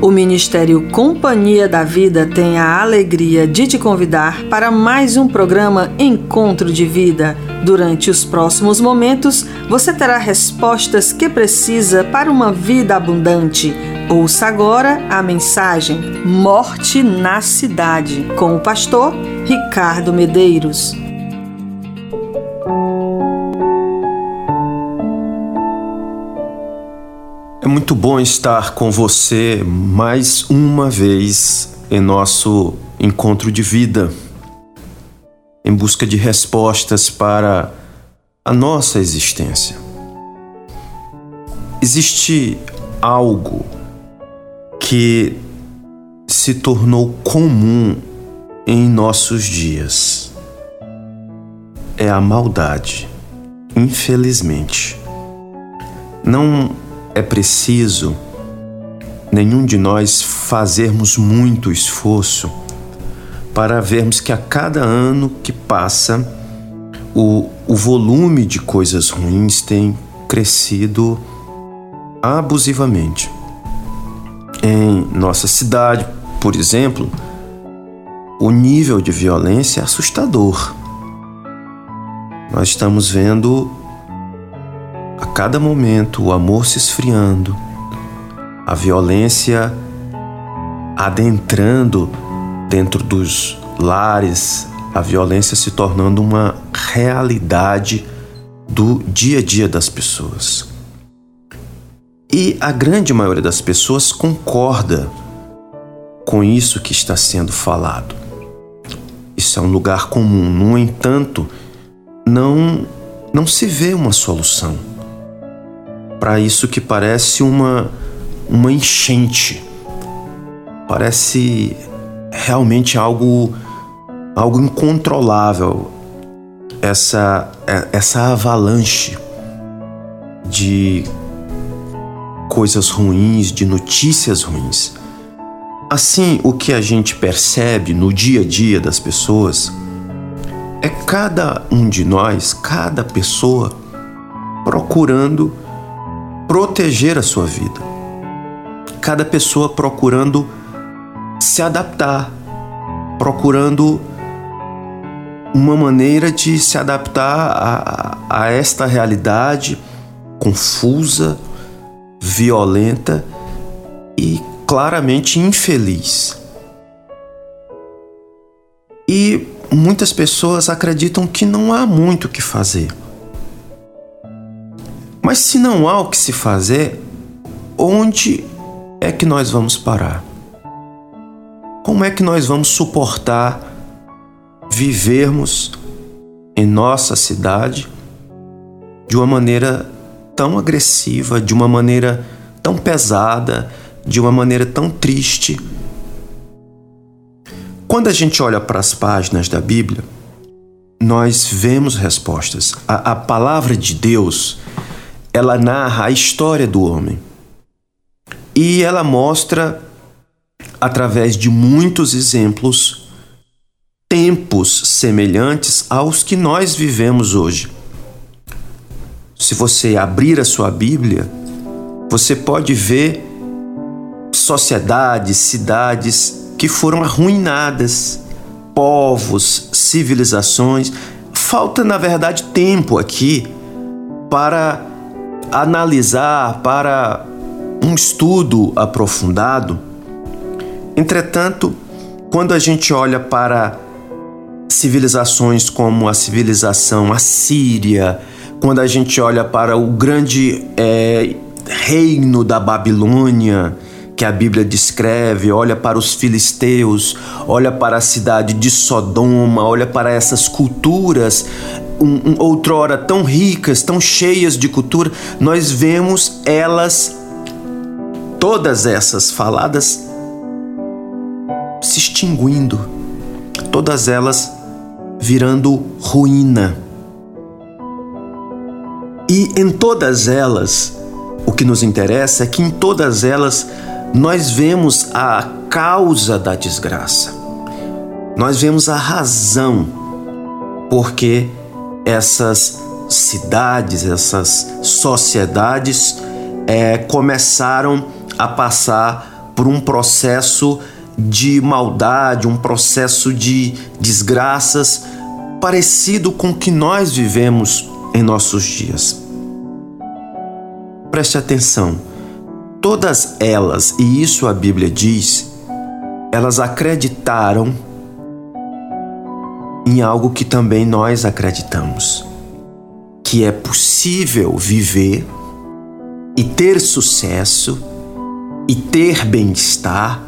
O Ministério Companhia da Vida tem a alegria de te convidar para mais um programa Encontro de Vida. Durante os próximos momentos, você terá respostas que precisa para uma vida abundante. Ouça agora a mensagem Morte na Cidade, com o pastor Ricardo Medeiros. É muito bom estar com você mais uma vez em nosso encontro de vida, em busca de respostas para a nossa existência. Existe algo que se tornou comum em nossos dias. É a maldade, infelizmente. Não é preciso nenhum de nós fazermos muito esforço para vermos que a cada ano que passa o, o volume de coisas ruins tem crescido abusivamente. Em nossa cidade, por exemplo, o nível de violência é assustador. Nós estamos vendo a cada momento o amor se esfriando, a violência adentrando dentro dos lares, a violência se tornando uma realidade do dia a dia das pessoas. E a grande maioria das pessoas concorda com isso que está sendo falado. Isso é um lugar comum, no entanto, não não se vê uma solução para isso que parece uma, uma enchente. Parece realmente algo, algo incontrolável. Essa, é, essa avalanche de coisas ruins, de notícias ruins. Assim, o que a gente percebe no dia a dia das pessoas é cada um de nós, cada pessoa, procurando proteger a sua vida. Cada pessoa procurando se adaptar, procurando uma maneira de se adaptar a, a esta realidade confusa, violenta e claramente infeliz. E muitas pessoas acreditam que não há muito o que fazer. Mas se não há o que se fazer, onde é que nós vamos parar? Como é que nós vamos suportar vivermos em nossa cidade de uma maneira tão agressiva, de uma maneira tão pesada, de uma maneira tão triste? Quando a gente olha para as páginas da Bíblia, nós vemos respostas. A, a palavra de Deus ela narra a história do homem. E ela mostra, através de muitos exemplos, tempos semelhantes aos que nós vivemos hoje. Se você abrir a sua Bíblia, você pode ver sociedades, cidades que foram arruinadas, povos, civilizações. Falta, na verdade, tempo aqui para analisar para um estudo aprofundado. Entretanto, quando a gente olha para civilizações como a civilização assíria, quando a gente olha para o grande é, reino da Babilônia, que a Bíblia descreve, olha para os filisteus, olha para a cidade de Sodoma, olha para essas culturas um, um, outrora tão ricas, tão cheias de cultura, nós vemos elas, todas essas faladas, se extinguindo, todas elas virando ruína. E em todas elas, o que nos interessa é que em todas elas nós vemos a causa da desgraça. Nós vemos a razão porque essas cidades, essas sociedades é, começaram a passar por um processo de maldade, um processo de desgraças parecido com o que nós vivemos em nossos dias. Preste atenção, todas elas, e isso a Bíblia diz, elas acreditaram em algo que também nós acreditamos: que é possível viver e ter sucesso e ter bem-estar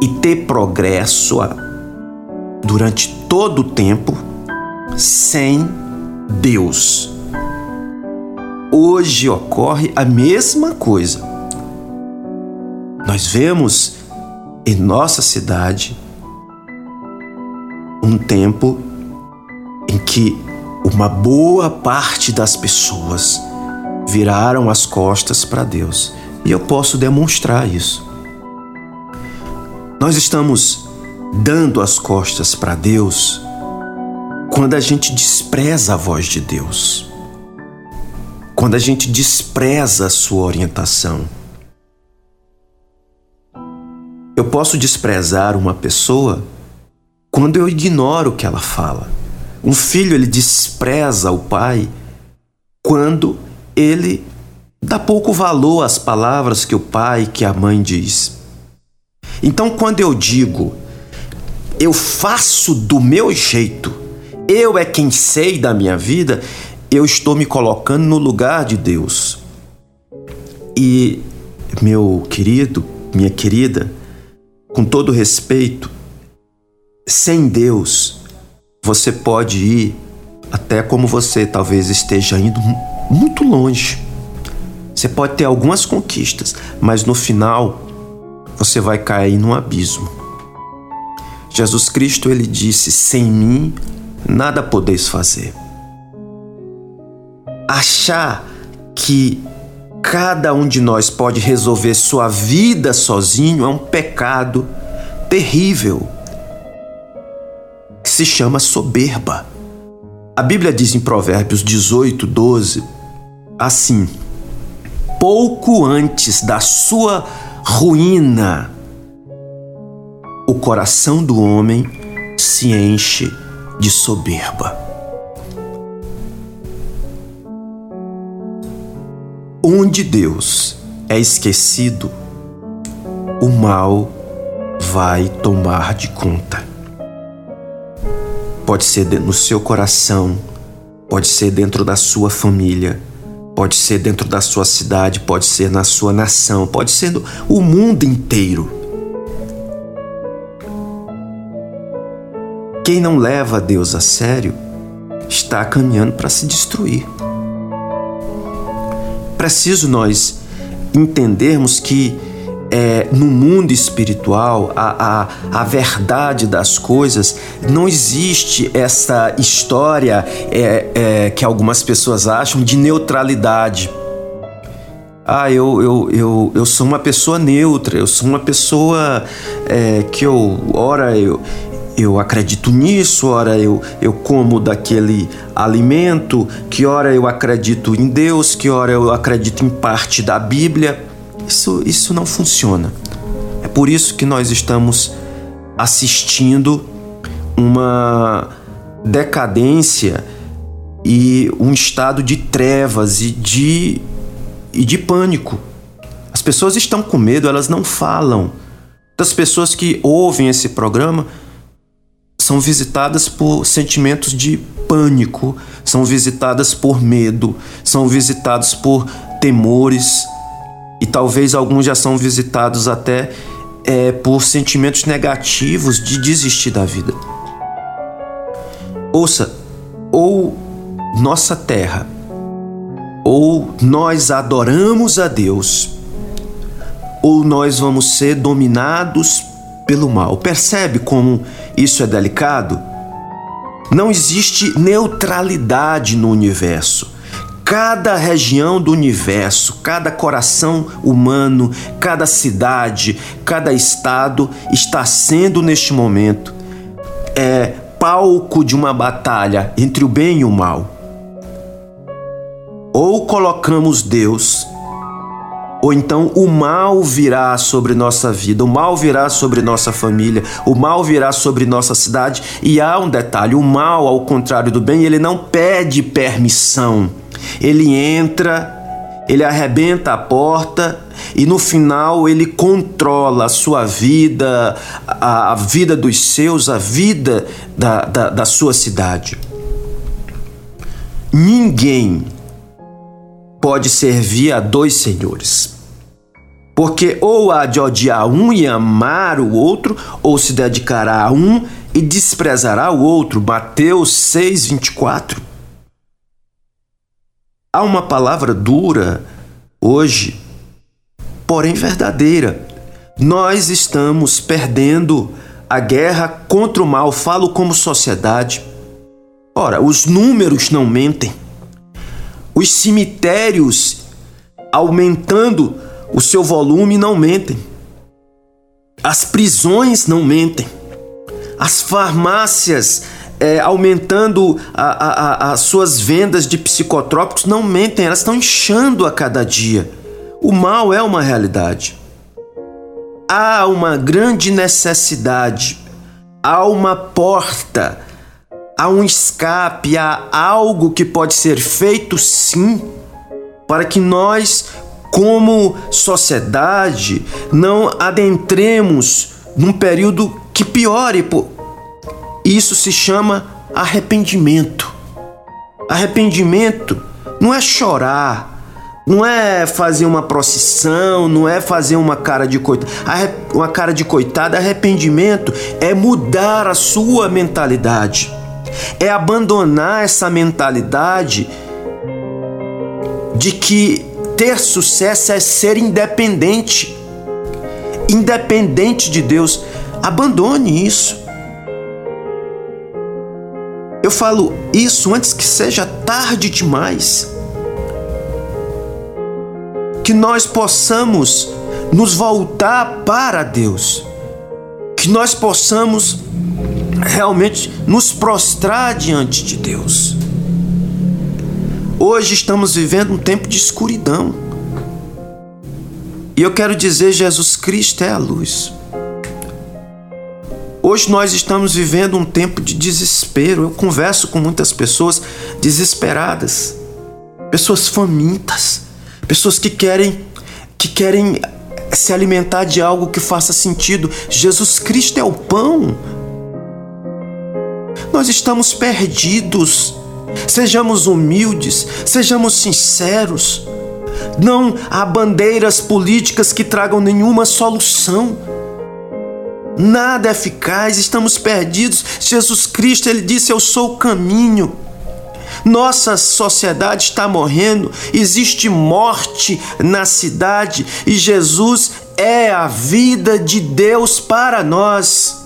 e ter progresso durante todo o tempo sem Deus. Hoje ocorre a mesma coisa. Nós vemos em nossa cidade um tempo em que uma boa parte das pessoas viraram as costas para Deus. E eu posso demonstrar isso. Nós estamos dando as costas para Deus quando a gente despreza a voz de Deus, quando a gente despreza a sua orientação. Eu posso desprezar uma pessoa quando eu ignoro o que ela fala. Um filho ele despreza o pai quando ele dá pouco valor às palavras que o pai, que a mãe diz. Então, quando eu digo eu faço do meu jeito, eu é quem sei da minha vida, eu estou me colocando no lugar de Deus. E, meu querido, minha querida, com todo respeito, sem Deus, você pode ir até como você talvez esteja indo muito longe. Você pode ter algumas conquistas, mas no final você vai cair num abismo. Jesus Cristo ele disse: "Sem mim nada podeis fazer". Achar que cada um de nós pode resolver sua vida sozinho é um pecado terrível se chama soberba. A Bíblia diz em Provérbios 18, 12 assim: pouco antes da sua ruína, o coração do homem se enche de soberba. Onde Deus é esquecido, o mal vai tomar de conta. Pode ser no seu coração, pode ser dentro da sua família, pode ser dentro da sua cidade, pode ser na sua nação, pode ser no o mundo inteiro. Quem não leva Deus a sério está caminhando para se destruir. Preciso nós entendermos que é, no mundo espiritual, a, a, a verdade das coisas, não existe essa história é, é, que algumas pessoas acham de neutralidade. Ah, eu, eu, eu, eu sou uma pessoa neutra, eu sou uma pessoa é, que eu, ora, eu, eu acredito nisso, ora eu, eu como daquele alimento, que ora eu acredito em Deus, que ora eu acredito em parte da Bíblia. Isso, isso não funciona. É por isso que nós estamos assistindo uma decadência e um estado de trevas e de, e de pânico. As pessoas estão com medo, elas não falam. Das pessoas que ouvem esse programa são visitadas por sentimentos de pânico, são visitadas por medo, são visitadas por temores e talvez alguns já são visitados até é, por sentimentos negativos de desistir da vida. Ouça, ou nossa terra, ou nós adoramos a Deus, ou nós vamos ser dominados pelo mal. Percebe como isso é delicado? Não existe neutralidade no universo. Cada região do universo, cada coração humano, cada cidade, cada estado está sendo neste momento é palco de uma batalha entre o bem e o mal. Ou colocamos Deus Ou então o mal virá sobre nossa vida, o mal virá sobre nossa família, o mal virá sobre nossa cidade. E há um detalhe: o mal, ao contrário do bem, ele não pede permissão. Ele entra, ele arrebenta a porta e no final ele controla a sua vida, a, a vida dos seus, a vida da, da, da sua cidade. Ninguém pode servir a dois senhores. Porque ou há de odiar um e amar o outro, ou se dedicará a um e desprezará o outro. Mateus 6, 24. Há uma palavra dura hoje, porém verdadeira. Nós estamos perdendo a guerra contra o mal, falo como sociedade. Ora, os números não mentem. Os cemitérios aumentando o seu volume não mentem. As prisões não mentem. As farmácias é, aumentando as suas vendas de psicotrópicos não mentem, elas estão inchando a cada dia. O mal é uma realidade. Há uma grande necessidade, há uma porta há um escape, há algo que pode ser feito sim, para que nós, como sociedade, não adentremos num período que piore. Isso se chama arrependimento. Arrependimento não é chorar, não é fazer uma procissão, não é fazer uma cara de coitado. Uma cara de coitado, arrependimento é mudar a sua mentalidade é abandonar essa mentalidade de que ter sucesso é ser independente. Independente de Deus. Abandone isso. Eu falo isso antes que seja tarde demais. Que nós possamos nos voltar para Deus. Que nós possamos realmente nos prostrar diante de Deus. Hoje estamos vivendo um tempo de escuridão. E eu quero dizer: Jesus Cristo é a luz. Hoje nós estamos vivendo um tempo de desespero. Eu converso com muitas pessoas desesperadas, pessoas famintas, pessoas que querem que querem se alimentar de algo que faça sentido. Jesus Cristo é o pão nós estamos perdidos. Sejamos humildes, sejamos sinceros. Não há bandeiras políticas que tragam nenhuma solução. Nada é eficaz, estamos perdidos. Jesus Cristo, ele disse: Eu sou o caminho. Nossa sociedade está morrendo, existe morte na cidade e Jesus é a vida de Deus para nós.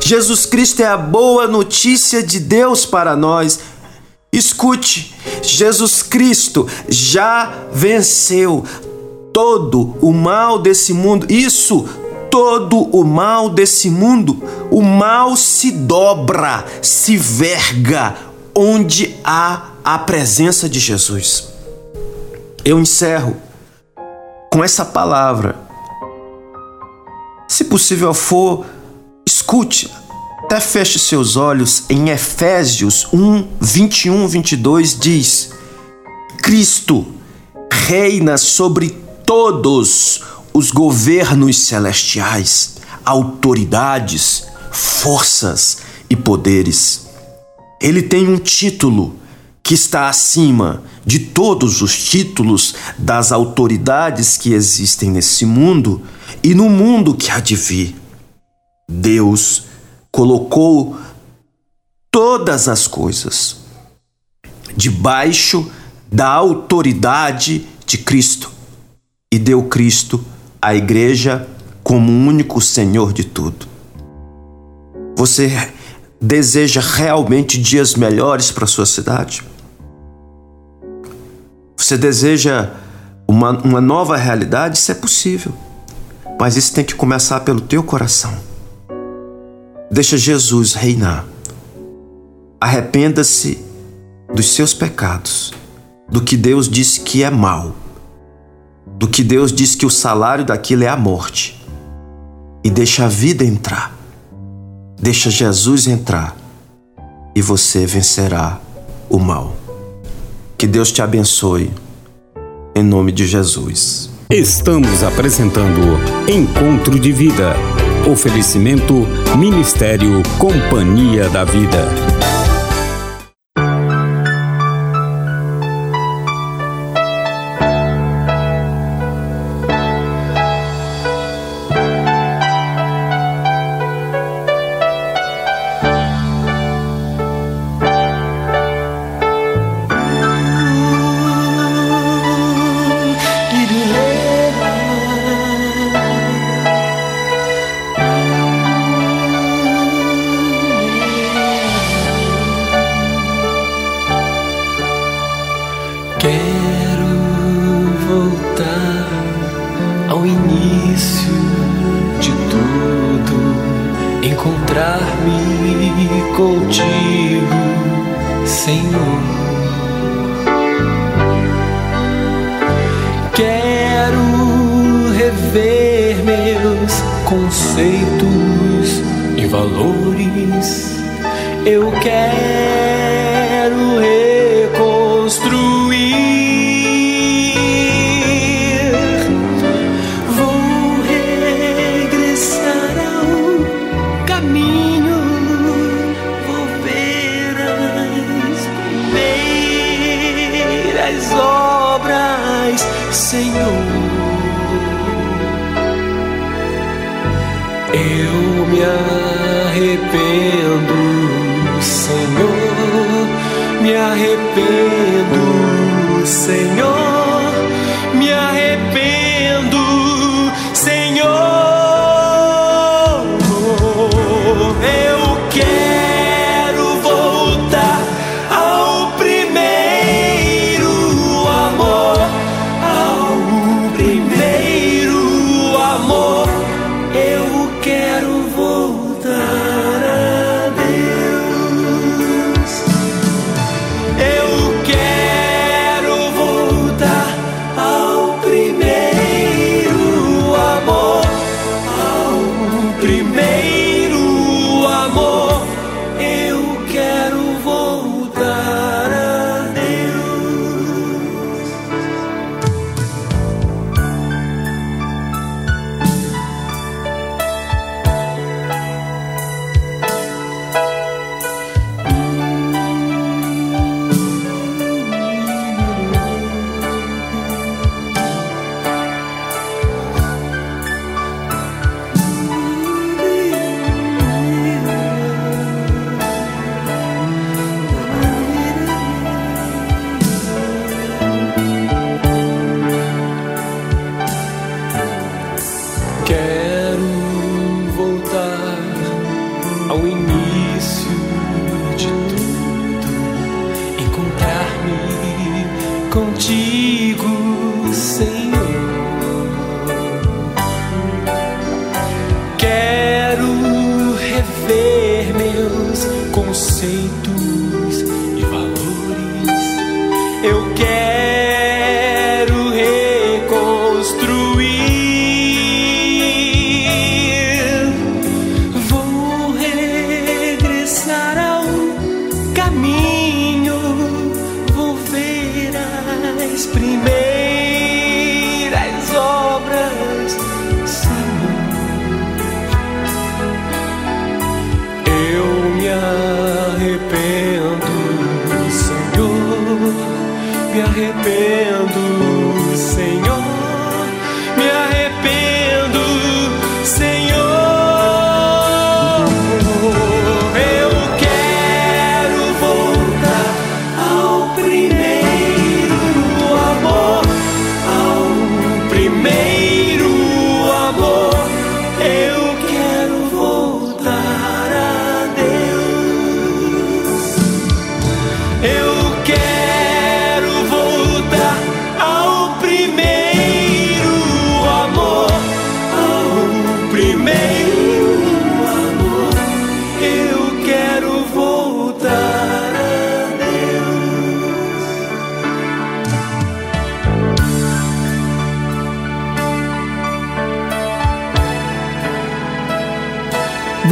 Jesus Cristo é a boa notícia de Deus para nós. Escute, Jesus Cristo já venceu todo o mal desse mundo. Isso, todo o mal desse mundo. O mal se dobra, se verga onde há a presença de Jesus. Eu encerro com essa palavra. Se possível for, Escute, até feche seus olhos em Efésios 1, 21, 22 diz: Cristo reina sobre todos os governos celestiais, autoridades, forças e poderes. Ele tem um título que está acima de todos os títulos das autoridades que existem nesse mundo e no mundo que há de vir. Deus colocou todas as coisas debaixo da autoridade de Cristo e deu Cristo à igreja como único Senhor de tudo. Você deseja realmente dias melhores para sua cidade? Você deseja uma, uma nova realidade? Isso é possível, mas isso tem que começar pelo teu coração. Deixa Jesus reinar. Arrependa-se dos seus pecados, do que Deus disse que é mal. do que Deus diz que o salário daquilo é a morte. E deixa a vida entrar. Deixa Jesus entrar e você vencerá o mal. Que Deus te abençoe. Em nome de Jesus. Estamos apresentando Encontro de Vida. Oferecimento Ministério Companhia da Vida. Eu quero voltar ao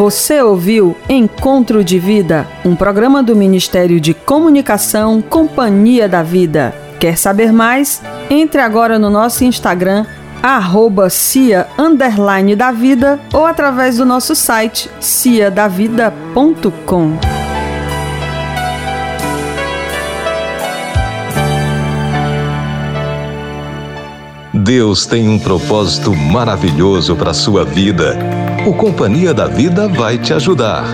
Você ouviu Encontro de Vida, um programa do Ministério de Comunicação Companhia da Vida. Quer saber mais? Entre agora no nosso Instagram, arroba cia underline da vida ou através do nosso site ciadavida.com. Deus tem um propósito maravilhoso para a sua vida. O Companhia da Vida vai te ajudar.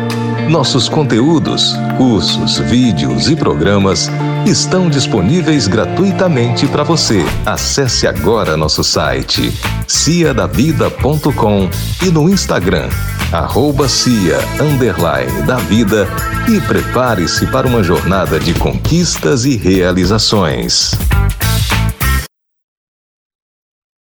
Nossos conteúdos, cursos, vídeos e programas estão disponíveis gratuitamente para você. Acesse agora nosso site ciadavida.com e no Instagram arroba cia da vida e prepare-se para uma jornada de conquistas e realizações.